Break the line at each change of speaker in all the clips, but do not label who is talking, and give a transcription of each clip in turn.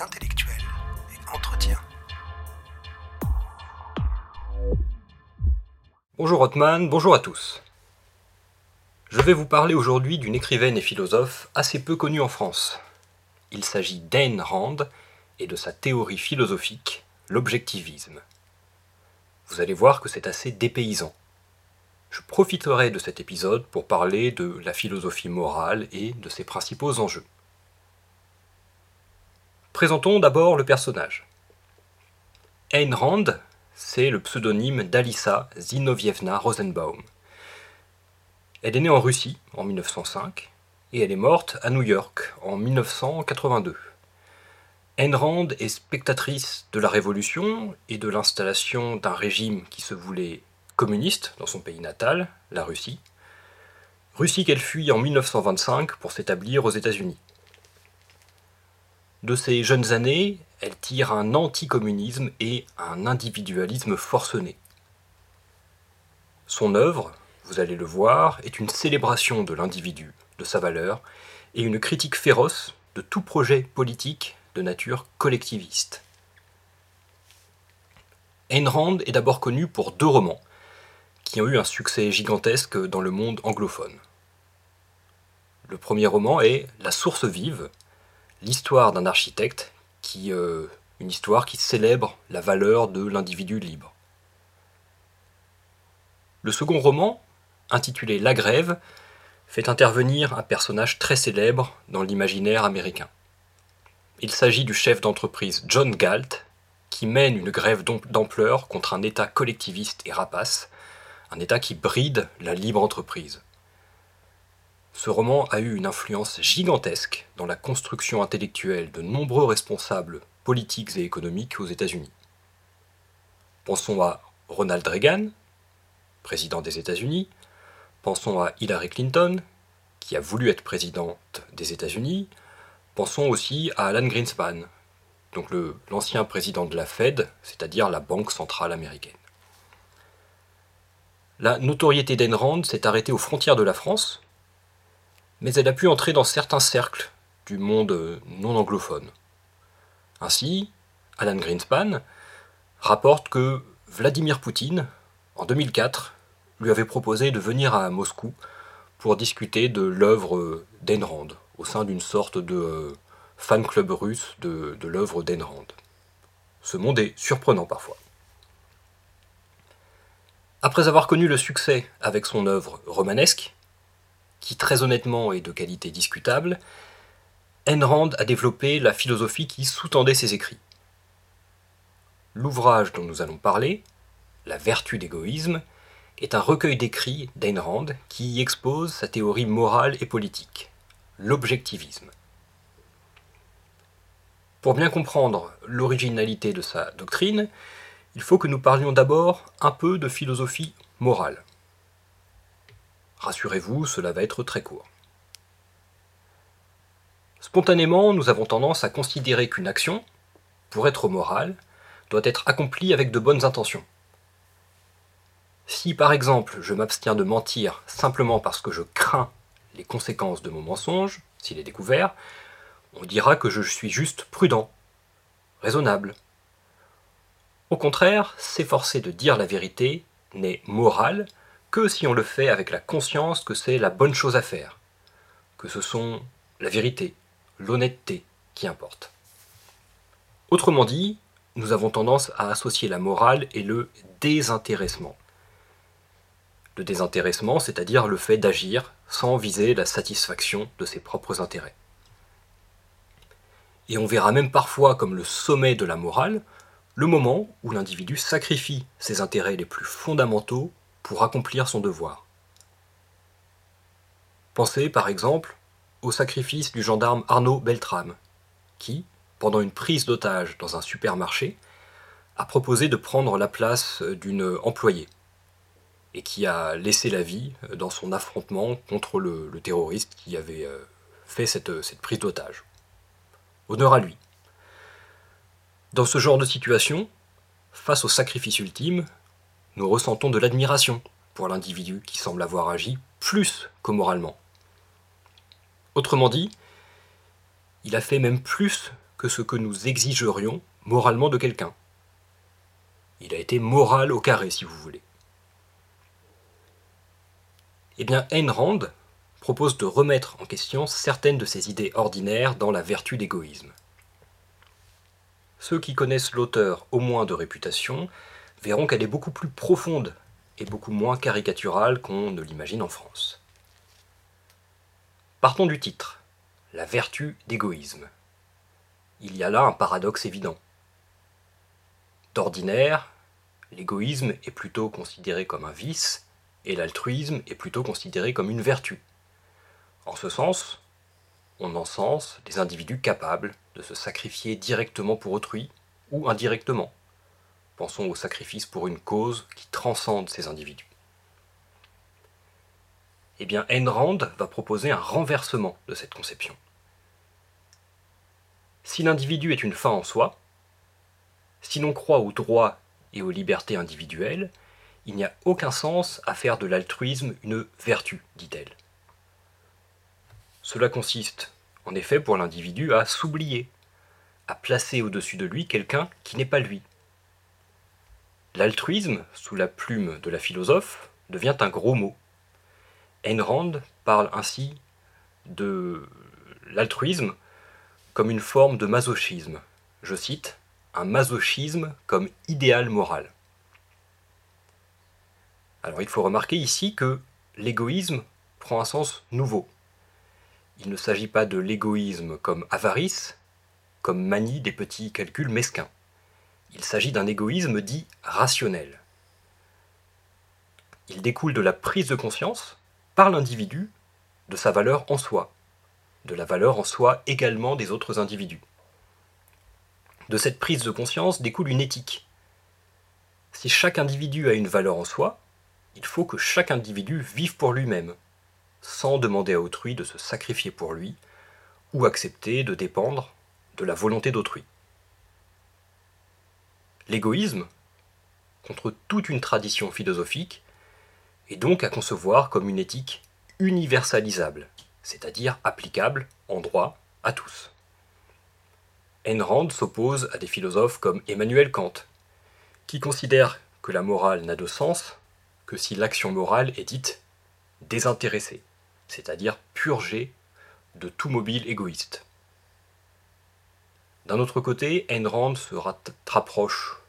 intellectuelle et entretien.
Bonjour Othman, bonjour à tous. Je vais vous parler aujourd'hui d'une écrivaine et philosophe assez peu connue en France. Il s'agit d'Ayn Rand et de sa théorie philosophique, l'objectivisme. Vous allez voir que c'est assez dépaysant. Je profiterai de cet épisode pour parler de la philosophie morale et de ses principaux enjeux. Présentons d'abord le personnage. Ayn Rand, c'est le pseudonyme d'Alissa Zinovievna Rosenbaum. Elle est née en Russie en 1905 et elle est morte à New York en 1982. Ayn Rand est spectatrice de la Révolution et de l'installation d'un régime qui se voulait communiste dans son pays natal, la Russie. Russie qu'elle fuit en 1925 pour s'établir aux États-Unis. De ses jeunes années, elle tire un anticommunisme et un individualisme forcené. Son œuvre, vous allez le voir, est une célébration de l'individu, de sa valeur, et une critique féroce de tout projet politique de nature collectiviste. Ayn Rand est d'abord connue pour deux romans, qui ont eu un succès gigantesque dans le monde anglophone. Le premier roman est La source vive, l'histoire d'un architecte, qui, euh, une histoire qui célèbre la valeur de l'individu libre. Le second roman, intitulé La Grève, fait intervenir un personnage très célèbre dans l'imaginaire américain. Il s'agit du chef d'entreprise John Galt, qui mène une grève d'ampleur contre un État collectiviste et rapace, un État qui bride la libre entreprise. Ce roman a eu une influence gigantesque dans la construction intellectuelle de nombreux responsables politiques et économiques aux États-Unis. Pensons à Ronald Reagan, président des États-Unis, pensons à Hillary Clinton, qui a voulu être présidente des États-Unis, pensons aussi à Alan Greenspan, donc l'ancien président de la Fed, c'est-à-dire la Banque centrale américaine. La notoriété d'Ayn Rand s'est arrêtée aux frontières de la France, mais elle a pu entrer dans certains cercles du monde non anglophone. Ainsi, Alan Greenspan rapporte que Vladimir Poutine, en 2004, lui avait proposé de venir à Moscou pour discuter de l'œuvre d'Ayn Rand, au sein d'une sorte de euh, fan club russe de, l'œuvre d'Ayn Rand. Ce monde est surprenant parfois. Après avoir connu le succès avec son œuvre romanesque, qui très honnêtement est de qualité discutable, Ayn Rand a développé la philosophie qui sous-tendait ses écrits. L'ouvrage dont nous allons parler, La vertu d'égoïsme, est un recueil d'écrits d'Ayn Rand qui y expose sa théorie morale et politique, l'objectivisme. Pour bien comprendre l'originalité de sa doctrine, il faut que nous parlions d'abord un peu de philosophie morale. Rassurez-vous, cela va être très court. Spontanément, nous avons tendance à considérer qu'une action, pour être morale, doit être accomplie avec de bonnes intentions. Si par exemple je m'abstiens de mentir simplement parce que je crains les conséquences de mon mensonge, s'il est découvert, on dira que je suis juste prudent, raisonnable, au contraire, s'efforcer de dire la vérité n'est moral que si on le fait avec la conscience que c'est la bonne chose à faire, que ce sont la vérité, l'honnêteté qui importent. Autrement dit, nous avons tendance à associer la morale et le désintéressement. Le désintéressement, c'est-à-dire le fait d'agir sans viser la satisfaction de ses propres intérêts. Et on verra même parfois comme le sommet de la morale le moment où l'individu sacrifie ses intérêts les plus fondamentaux accomplir son devoir. Pensez par exemple au sacrifice du gendarme Arnaud Beltrame, qui, pendant une prise d'otage dans un supermarché, a proposé de prendre la place d'une employée, et qui a laissé la vie dans son affrontement contre le, terroriste qui avait euh, fait cette prise d'otage. Honneur à lui. Dans ce genre de situation, face au sacrifice ultime, nous ressentons de l'admiration pour l'individu qui semble avoir agi plus que moralement. Autrement dit, il a fait même plus que ce que nous exigerions moralement de quelqu'un. Il a été moral au carré, si vous voulez. Eh bien, Ayn Rand propose de remettre en question certaines de ces idées ordinaires dans la vertu d'égoïsme. Ceux qui connaissent l'auteur au moins de réputation verront qu'elle est beaucoup plus profonde et beaucoup moins caricaturale qu'on ne l'imagine en France. Partons du titre, la vertu d'égoïsme. Il y a là un paradoxe évident. D'ordinaire, l'égoïsme est plutôt considéré comme un vice et l'altruisme est plutôt considéré comme une vertu. En ce sens, on encense des individus capables de se sacrifier directement pour autrui ou indirectement. Pensons au sacrifice pour une cause qui transcende ces individus. Eh bien, Ayn Rand va proposer un renversement de cette conception. Si l'individu est une fin en soi, si l'on croit aux droits et aux libertés individuelles, il n'y a aucun sens à faire de l'altruisme une vertu, dit-elle. Cela consiste, en effet, pour l'individu à s'oublier, à placer au-dessus de lui quelqu'un qui n'est pas lui. L'altruisme, sous la plume de la philosophe, devient un gros mot. Ayn Rand parle ainsi de l'altruisme comme une forme de masochisme. Je cite, un masochisme comme idéal moral. Alors il faut remarquer ici que l'égoïsme prend un sens nouveau. Il ne s'agit pas de l'égoïsme comme avarice, comme manie des petits calculs mesquins. Il s'agit d'un égoïsme dit rationnel. Il découle de la prise de conscience par l'individu de sa valeur en soi, de la valeur en soi également des autres individus. De cette prise de conscience découle une éthique. Si chaque individu a une valeur en soi, il faut que chaque individu vive pour lui-même, sans demander à autrui de se sacrifier pour lui, ou accepter de dépendre de la volonté d'autrui. L'égoïsme, contre toute une tradition philosophique, est donc à concevoir comme une éthique universalisable, c'est-à-dire applicable en droit à tous. Ayn Rand s'oppose à des philosophes comme Emmanuel Kant, qui considèrent que la morale n'a de sens que si l'action morale est dite désintéressée c'est-à-dire purgé de tout mobile égoïste. D'un autre côté, Ayn se rapproche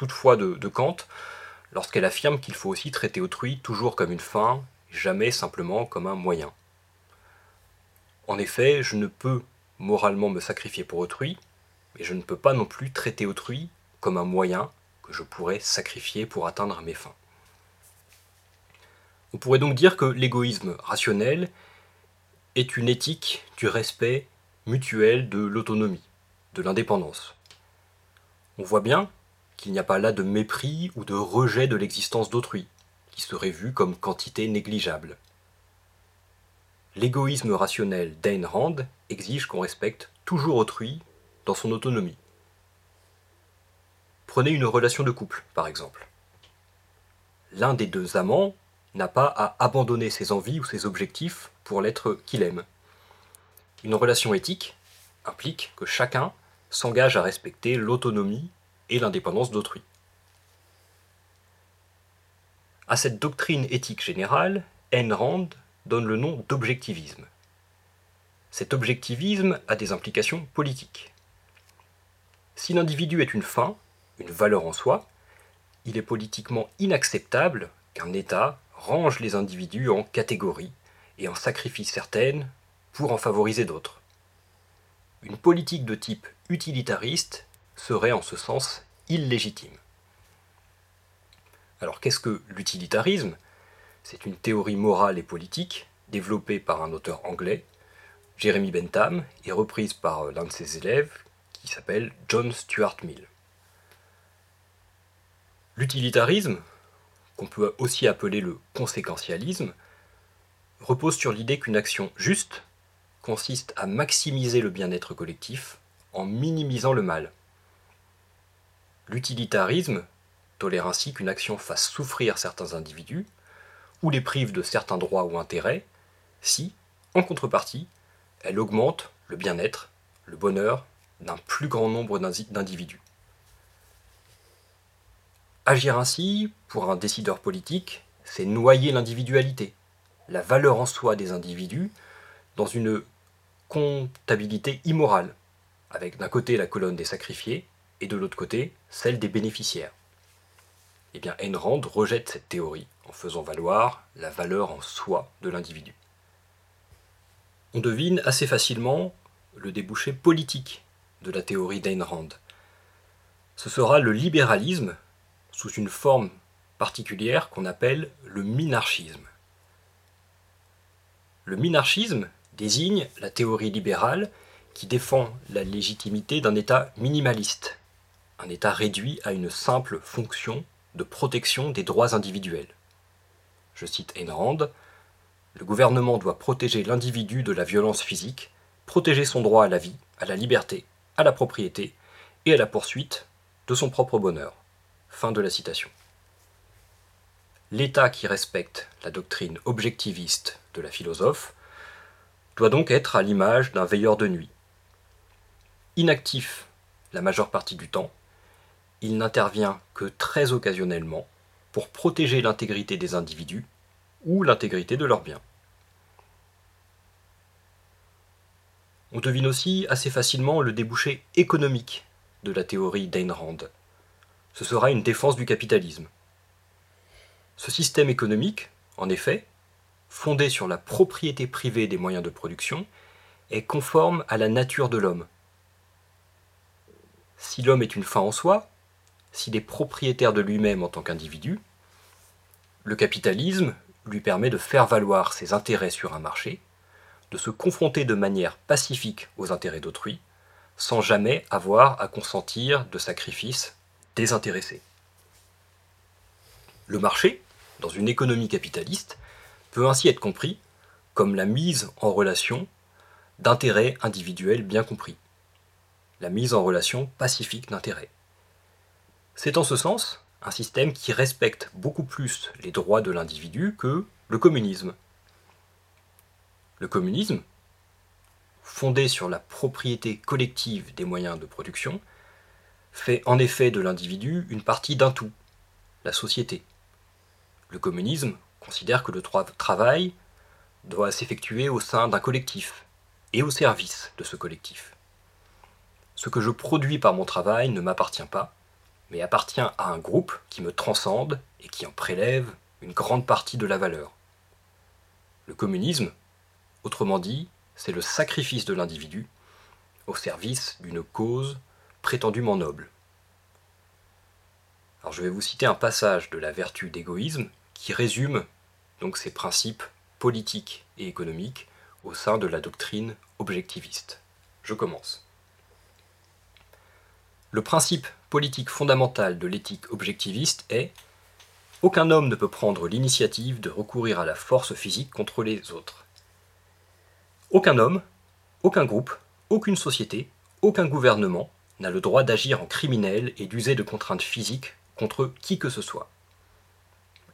toutefois de, Kant lorsqu'elle affirme qu'il faut aussi traiter autrui toujours comme une fin, jamais simplement comme un moyen. En effet, je ne peux moralement me sacrifier pour autrui, mais je ne peux pas non plus traiter autrui comme un moyen que je pourrais sacrifier pour atteindre mes fins. On pourrait donc dire que l'égoïsme rationnel est une éthique du respect mutuel de l'autonomie, de l'indépendance. On voit bien qu'il n'y a pas là de mépris ou de rejet de l'existence d'autrui, qui serait vu comme quantité négligeable. L'égoïsme rationnel d'Ayn Rand exige qu'on respecte toujours autrui dans son autonomie. Prenez une relation de couple, par exemple. L'un des deux amants n'a pas à abandonner ses envies ou ses objectifs pour l'être qu'il aime. Une relation éthique implique que chacun s'engage à respecter l'autonomie et l'indépendance d'autrui. À cette doctrine éthique générale, Ayn Rand donne le nom d'objectivisme. Cet objectivisme a des implications politiques. Si l'individu est une fin, une valeur en soi, il est politiquement inacceptable qu'un État range les individus en catégories et en sacrifie certaines pour en favoriser d'autres. Une politique de type utilitariste serait en ce sens illégitime. Alors qu'est-ce que l'utilitarisme? C'est une théorie morale et politique développée par un auteur anglais, Jeremy Bentham, et reprise par l'un de ses élèves qui s'appelle John Stuart Mill. L'utilitarisme, qu'on peut aussi appeler le conséquentialisme, repose sur l'idée qu'une action juste consiste à maximiser le bien-être collectif en minimisant le mal. L'utilitarisme tolère ainsi qu'une action fasse souffrir certains individus ou les prive de certains droits ou intérêts si, en contrepartie, elle augmente le bien-être, le bonheur d'un plus grand nombre d'individus. Agir ainsi, pour un décideur politique, c'est noyer l'individualité, la valeur en soi des individus, dans une comptabilité immorale, avec d'un côté la colonne des sacrifiés et de l'autre côté celle des bénéficiaires. Eh bien, Ayn Rand rejette cette théorie en faisant valoir la valeur en soi de l'individu. On devine assez facilement le débouché politique de la théorie d'Ayn Rand. Ce sera le libéralisme sous une forme particulière qu'on appelle le minarchisme. Le minarchisme désigne la théorie libérale qui défend la légitimité d'un État minimaliste, un État réduit à une simple fonction de protection des droits individuels. Je cite Ayn Le gouvernement doit protéger l'individu de la violence physique, protéger son droit à la vie, à la liberté, à la propriété et à la poursuite de son propre bonheur. Fin de la citation. L'État qui respecte la doctrine objectiviste de la philosophe doit donc être à l'image d'un veilleur de nuit. Inactif la majeure partie du temps, il n'intervient que très occasionnellement pour protéger l'intégrité des individus ou l'intégrité de leurs biens. On devine aussi assez facilement le débouché économique de la théorie d'Ayn Rand. Ce sera une défense du capitalisme. Ce système économique, en effet, fondé sur la propriété privée des moyens de production, est conforme à la nature de l'homme. Si l'homme est une fin en soi, s'il est propriétaire de lui-même en tant qu'individu, le capitalisme lui permet de faire valoir ses intérêts sur un marché, de se confronter de manière pacifique aux intérêts d'autrui, sans jamais avoir à consentir de sacrifices désintéressés. Le marché, dans une économie capitaliste, peut ainsi être compris comme la mise en relation d'intérêts individuels bien compris, la mise en relation pacifique d'intérêts. C'est en ce sens un système qui respecte beaucoup plus les droits de l'individu que le communisme. Le communisme, fondé sur la propriété collective des moyens de production, fait en effet de l'individu une partie d'un tout, la société. Le communisme considère que le travail doit s'effectuer au sein d'un collectif et au service de ce collectif. Ce que je produis par mon travail ne m'appartient pas, mais appartient à un groupe qui me transcende et qui en prélève une grande partie de la valeur. Le communisme, autrement dit, c'est le sacrifice de l'individu au service d'une cause prétendument noble. Alors je vais vous citer un passage de la vertu d'égoïsme qui résume donc ces principes politiques et économiques au sein de la doctrine objectiviste. Je commence. Le principe politique fondamentale de l'éthique objectiviste est aucun homme ne peut prendre l'initiative de recourir à la force physique contre les autres. Aucun homme, aucun groupe, aucune société, aucun gouvernement n'a le droit d'agir en criminel et d'user de contraintes physiques contre qui que ce soit.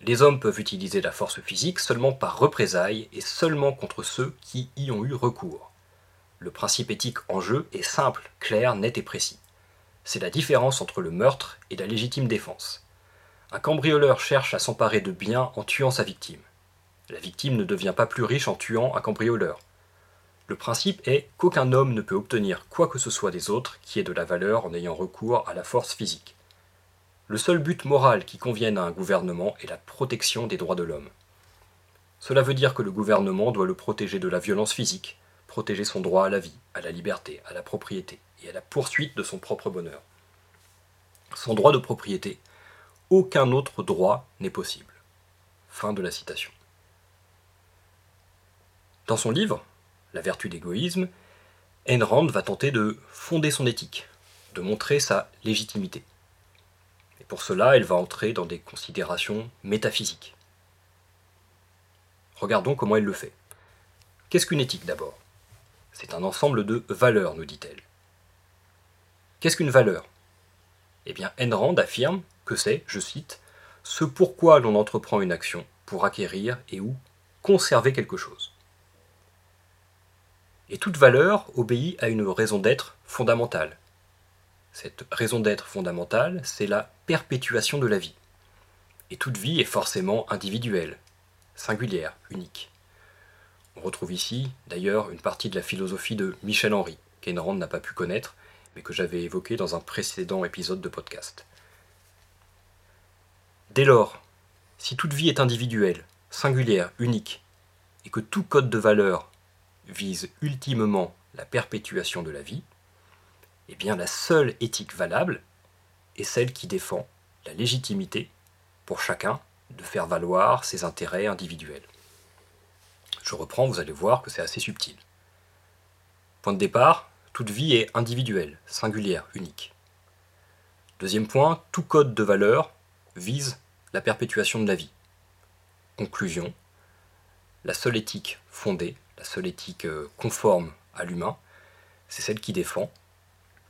Les hommes peuvent utiliser la force physique seulement par représailles et seulement contre ceux qui y ont eu recours. Le principe éthique en jeu est simple, clair, net et précis c'est la différence entre le meurtre et la légitime défense. Un cambrioleur cherche à s'emparer de biens en tuant sa victime. La victime ne devient pas plus riche en tuant un cambrioleur. Le principe est qu'aucun homme ne peut obtenir quoi que ce soit des autres qui ait de la valeur en ayant recours à la force physique. Le seul but moral qui convienne à un gouvernement est la protection des droits de l'homme. Cela veut dire que le gouvernement doit le protéger de la violence physique, protéger son droit à la vie, à la liberté, à la propriété et à la poursuite de son propre bonheur. Sans droit de propriété, aucun autre droit n'est possible. Fin de la citation. Dans son livre, La vertu d'égoïsme, Ayn va tenter de fonder son éthique, de montrer sa légitimité. Et pour cela, elle va entrer dans des considérations métaphysiques. Regardons comment elle le fait. Qu'est-ce qu'une éthique d'abord? C'est un ensemble de valeurs, nous dit-elle. Qu'est-ce qu'une valeur? Eh bien, Ayn Rand affirme que c'est, je cite, ce pourquoi l'on entreprend une action pour acquérir et ou conserver quelque chose. Et toute valeur obéit à une raison d'être fondamentale. Cette raison d'être fondamentale, c'est la perpétuation de la vie. Et toute vie est forcément individuelle, singulière, unique. On retrouve ici, d'ailleurs, une partie de la philosophie de Michel Henry, qu'Enrand n'a pas pu connaître, mais que j'avais évoqué dans un précédent épisode de podcast. Dès lors, si toute vie est individuelle, singulière, unique, et que tout code de valeur vise ultimement la perpétuation de la vie, eh bien la seule éthique valable est celle qui défend la légitimité pour chacun de faire valoir ses intérêts individuels. Je reprends, vous allez voir que c'est assez subtil. Point de départ, toute vie est individuelle, singulière, unique. Deuxième point, tout code de valeur vise la perpétuation de la vie. Conclusion, la seule éthique fondée, la seule éthique euh, conforme à l'humain, c'est celle qui défend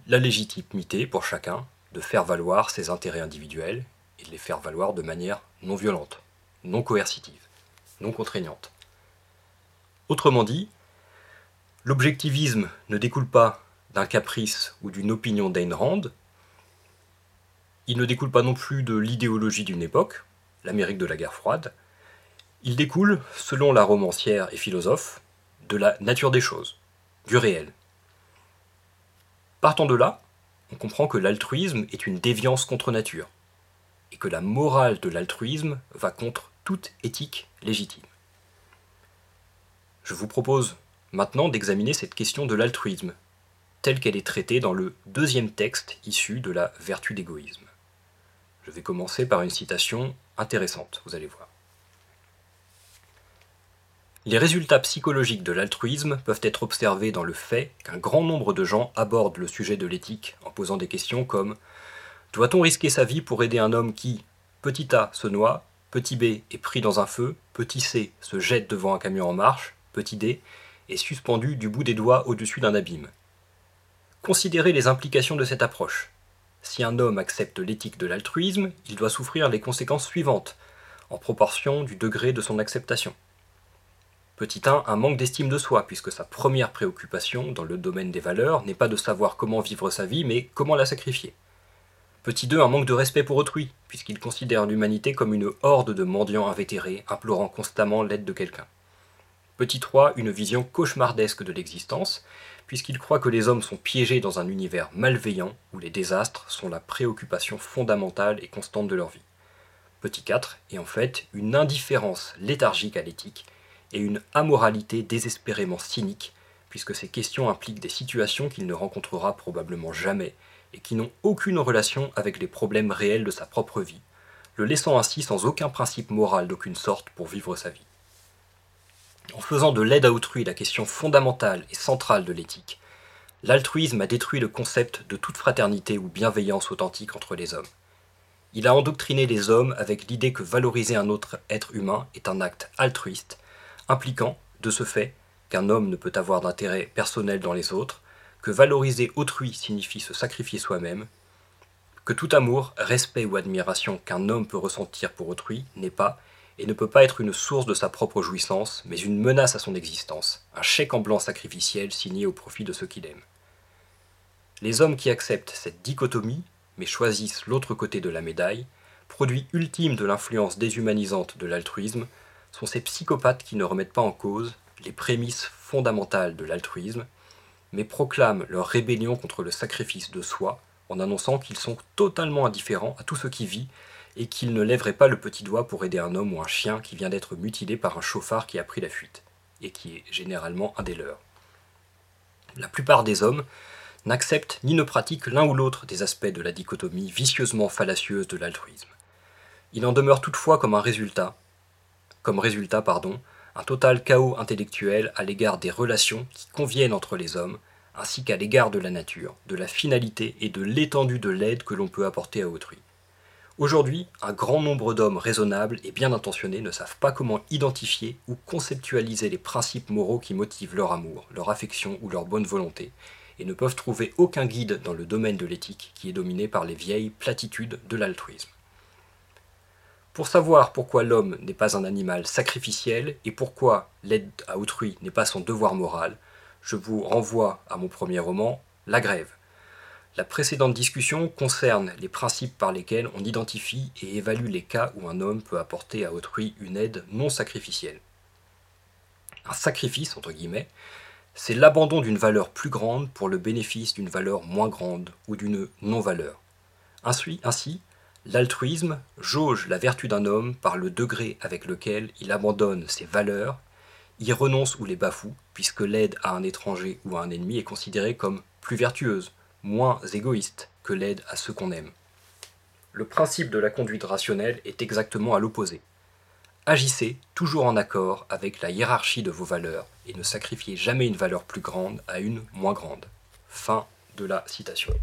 la légitimité pour chacun de faire valoir ses intérêts individuels et de les faire valoir de manière non violente, non coercitive, non contraignante. Autrement dit, l'objectivisme ne découle pas d'un caprice ou d'une opinion d'Ayn il ne découle pas non plus de l'idéologie d'une époque, l'Amérique de la guerre froide, il découle, selon la romancière et philosophe, de la nature des choses, du réel. Partant de là, on comprend que l'altruisme est une déviance contre nature, et que la morale de l'altruisme va contre toute éthique légitime. Je vous propose maintenant d'examiner cette question de l'altruisme, telle qu'elle est traitée dans le deuxième texte issu de la vertu d'égoïsme. Je vais commencer par une citation intéressante, vous allez voir. Les résultats psychologiques de l'altruisme peuvent être observés dans le fait qu'un grand nombre de gens abordent le sujet de l'éthique en posant des questions comme Doit-on risquer sa vie pour aider un homme qui, petit a, se noie, petit b, est pris dans un feu, petit c, se jette devant un camion en marche, petit d, est suspendu du bout des doigts au-dessus d'un abîme Considérez les implications de cette approche. Si un homme accepte l'éthique de l'altruisme, il doit souffrir les conséquences suivantes, en proportion du degré de son acceptation. Petit 1, un manque d'estime de soi, puisque sa première préoccupation dans le domaine des valeurs n'est pas de savoir comment vivre sa vie, mais comment la sacrifier. Petit 2, un manque de respect pour autrui, puisqu'il considère l'humanité comme une horde de mendiants invétérés, implorant constamment l'aide de quelqu'un. Petit 3, une vision cauchemardesque de l'existence, puisqu'il croit que les hommes sont piégés dans un univers malveillant où les désastres sont la préoccupation fondamentale et constante de leur vie. Petit 4 est en fait une indifférence léthargique à l'éthique et une amoralité désespérément cynique, puisque ces questions impliquent des situations qu'il ne rencontrera probablement jamais et qui n'ont aucune relation avec les problèmes réels de sa propre vie, le laissant ainsi sans aucun principe moral d'aucune sorte pour vivre sa vie en faisant de l'aide à autrui la question fondamentale et centrale de l'éthique, l'altruisme a détruit le concept de toute fraternité ou bienveillance authentique entre les hommes. Il a endoctriné les hommes avec l'idée que valoriser un autre être humain est un acte altruiste, impliquant, de ce fait, qu'un homme ne peut avoir d'intérêt personnel dans les autres, que valoriser autrui signifie se sacrifier soi-même, que tout amour, respect ou admiration qu'un homme peut ressentir pour autrui n'est pas et ne peut pas être une source de sa propre jouissance, mais une menace à son existence, un chèque en blanc sacrificiel signé au profit de ceux qu'il aime. Les hommes qui acceptent cette dichotomie, mais choisissent l'autre côté de la médaille, produit ultime de l'influence déshumanisante de l'altruisme, sont ces psychopathes qui ne remettent pas en cause les prémices fondamentales de l'altruisme, mais proclament leur rébellion contre le sacrifice de soi en annonçant qu'ils sont totalement indifférents à tout ce qui vit et qu'il ne lèverait pas le petit doigt pour aider un homme ou un chien qui vient d'être mutilé par un chauffard qui a pris la fuite, et qui est généralement un des leurs. La plupart des hommes n'acceptent ni ne pratiquent l'un ou l'autre des aspects de la dichotomie vicieusement fallacieuse de l'altruisme. Il en demeure toutefois comme un résultat, comme résultat, pardon, un total chaos intellectuel à l'égard des relations qui conviennent entre les hommes, ainsi qu'à l'égard de la nature, de la finalité et de l'étendue de l'aide que l'on peut apporter à autrui. Aujourd'hui, un grand nombre d'hommes raisonnables et bien intentionnés ne savent pas comment identifier ou conceptualiser les principes moraux qui motivent leur amour, leur affection ou leur bonne volonté, et ne peuvent trouver aucun guide dans le domaine de l'éthique qui est dominé par les vieilles platitudes de l'altruisme. Pour savoir pourquoi l'homme n'est pas un animal sacrificiel et pourquoi l'aide à autrui n'est pas son devoir moral, je vous renvoie à mon premier roman, La Grève. La précédente discussion concerne les principes par lesquels on identifie et évalue les cas où un homme peut apporter à autrui une aide non sacrificielle. Un sacrifice, entre guillemets, c'est l'abandon d'une valeur plus grande pour le bénéfice d'une valeur moins grande ou d'une non-valeur. Ainsi, ainsi l'altruisme jauge la vertu d'un homme par le degré avec lequel il abandonne ses valeurs, y renonce ou les bafoue, puisque l'aide à un étranger ou à un ennemi est considérée comme plus vertueuse, moins égoïste que l'aide à ceux qu'on aime. Le principe de la conduite rationnelle est exactement à l'opposé. Agissez toujours en accord avec la hiérarchie de vos valeurs et ne sacrifiez jamais une valeur plus grande à une moins grande. Fin de la citation.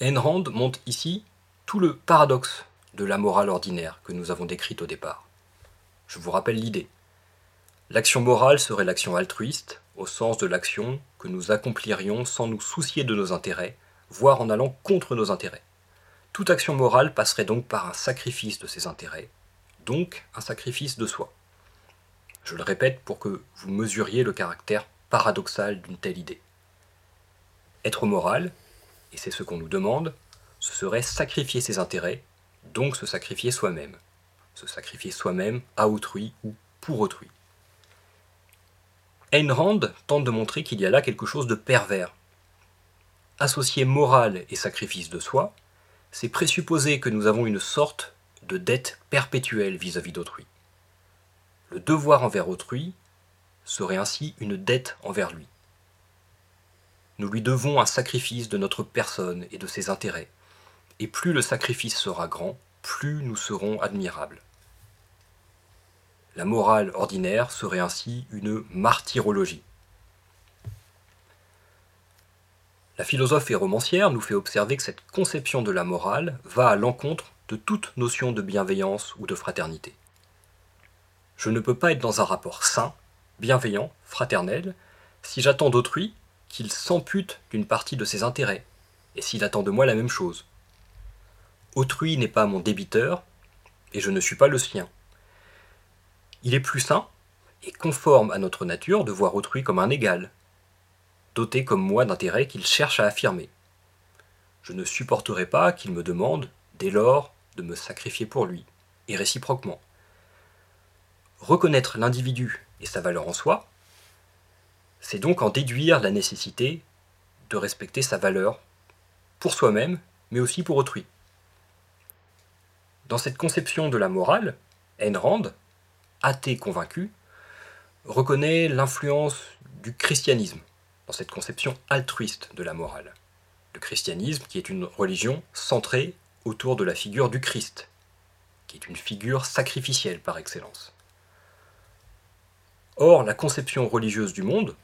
Ayn Rand montre ici tout le paradoxe de la morale ordinaire que nous avons décrite au départ. Je vous rappelle l'idée. L'action morale serait l'action altruiste, au sens de l'action nous accomplirions sans nous soucier de nos intérêts, voire en allant contre nos intérêts. Toute action morale passerait donc par un sacrifice de ses intérêts, donc un sacrifice de soi. Je le répète pour que vous mesuriez le caractère paradoxal d'une telle idée. Être moral, et c'est ce qu'on nous demande, ce serait sacrifier ses intérêts, donc se sacrifier soi-même. Se sacrifier soi-même à autrui ou pour autrui. Ayn Rand tente de montrer qu'il y a là quelque chose de pervers. Associer morale et sacrifice de soi, c'est présupposer que nous avons une sorte de dette perpétuelle vis-à-vis d'autrui. Le devoir envers autrui serait ainsi une dette envers lui. Nous lui devons un sacrifice de notre personne et de ses intérêts, et plus le sacrifice sera grand, plus nous serons admirables. La morale ordinaire serait ainsi une martyrologie. La philosophe et romancière nous fait observer que cette conception de la morale va à l'encontre de toute notion de bienveillance ou de fraternité. Je ne peux pas être dans un rapport sain, bienveillant, fraternel, si j'attends d'autrui qu'il s'ampute d'une partie de ses intérêts, et s'il attend de moi la même chose. Autrui n'est pas mon débiteur, et je ne suis pas le sien. Il est plus sain et conforme à notre nature de voir autrui comme un égal, doté comme moi d'intérêts qu'il cherche à affirmer. Je ne supporterai pas qu'il me demande, dès lors, de me sacrifier pour lui, et réciproquement. Reconnaître l'individu et sa valeur en soi, c'est donc en déduire la nécessité de respecter sa valeur pour soi-même, mais aussi pour autrui. Dans cette conception de la morale, Ayn Rand, athée convaincu, reconnaît l'influence du christianisme dans cette conception altruiste de la morale. Le christianisme qui est une religion centrée autour de la figure du Christ, qui est une figure sacrificielle par excellence. Or, la conception religieuse du monde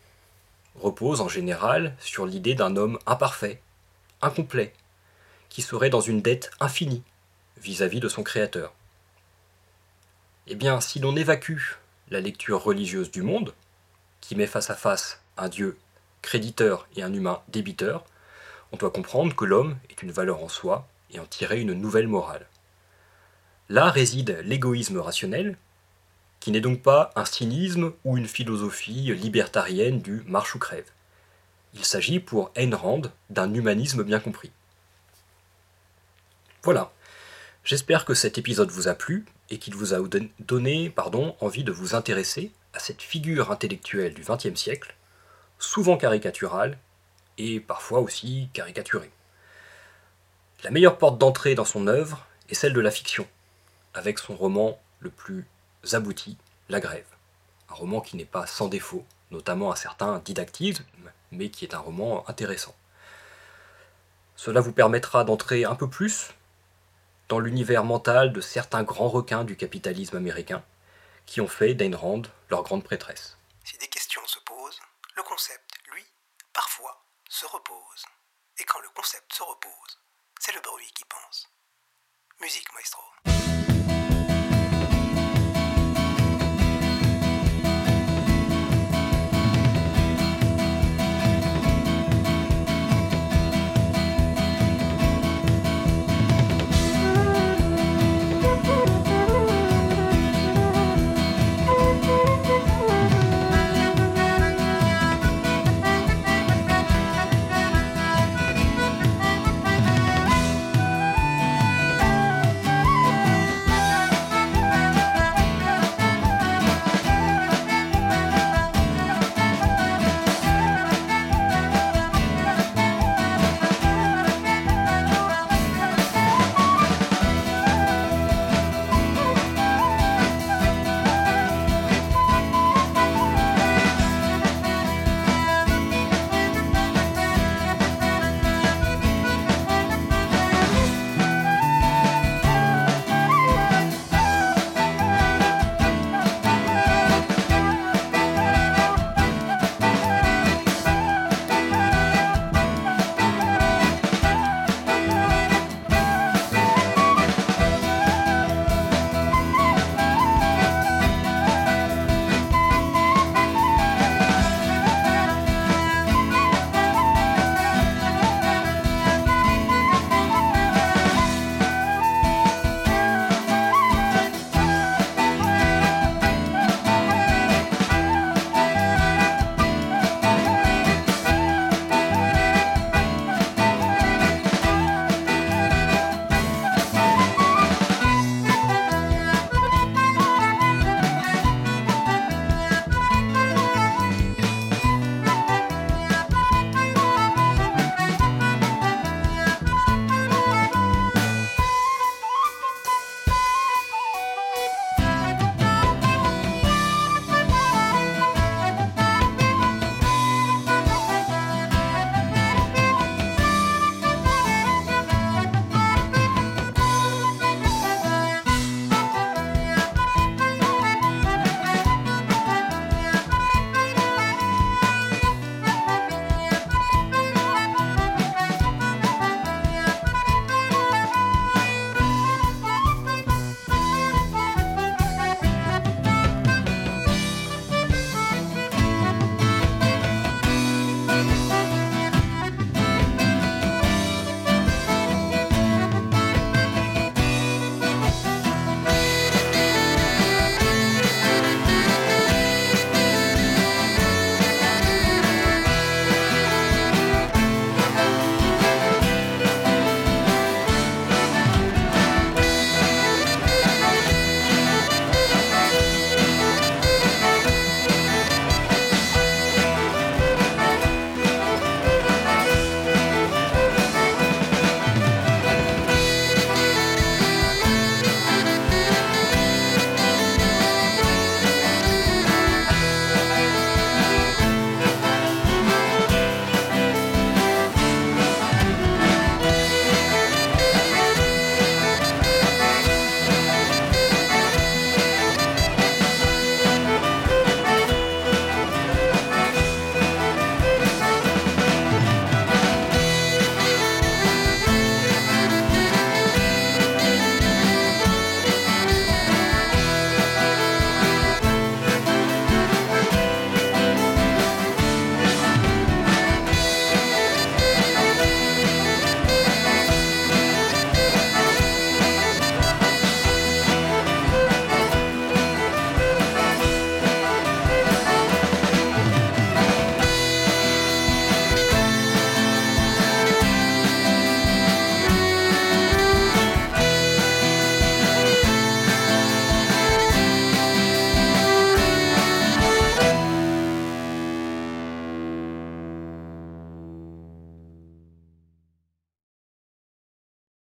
repose en général sur l'idée d'un homme imparfait, incomplet, qui serait dans une dette infinie vis-à-vis de son Créateur. Eh bien, si l'on évacue la lecture religieuse du monde, qui met face à face un Dieu créditeur et un humain débiteur, on doit comprendre que l'homme est une valeur en soi et en tirer une nouvelle morale. Là réside l'égoïsme rationnel, qui n'est donc pas un cynisme ou une philosophie libertarienne du marche ou crève. Il s'agit pour Ayn Rand d'un humanisme bien compris. Voilà, j'espère que cet épisode vous a plu et qu'il vous a donné pardon, envie de vous intéresser à cette figure intellectuelle du XXe siècle, souvent caricaturale et parfois aussi caricaturée. La meilleure porte d'entrée dans son œuvre est celle de la fiction, avec son roman le plus abouti, La Grève. Un roman qui n'est pas sans défaut, notamment un certain didactisme, mais qui est un roman intéressant. Cela vous permettra d'entrer un peu plus dans l'univers mental de certains grands requins du capitalisme américain, qui ont fait d'Ayn Rand leur grande prêtresse.
Si des questions se posent, le concept, lui, parfois, se repose. Et quand le concept se repose, c'est le bruit qui pense. Musique, maestro.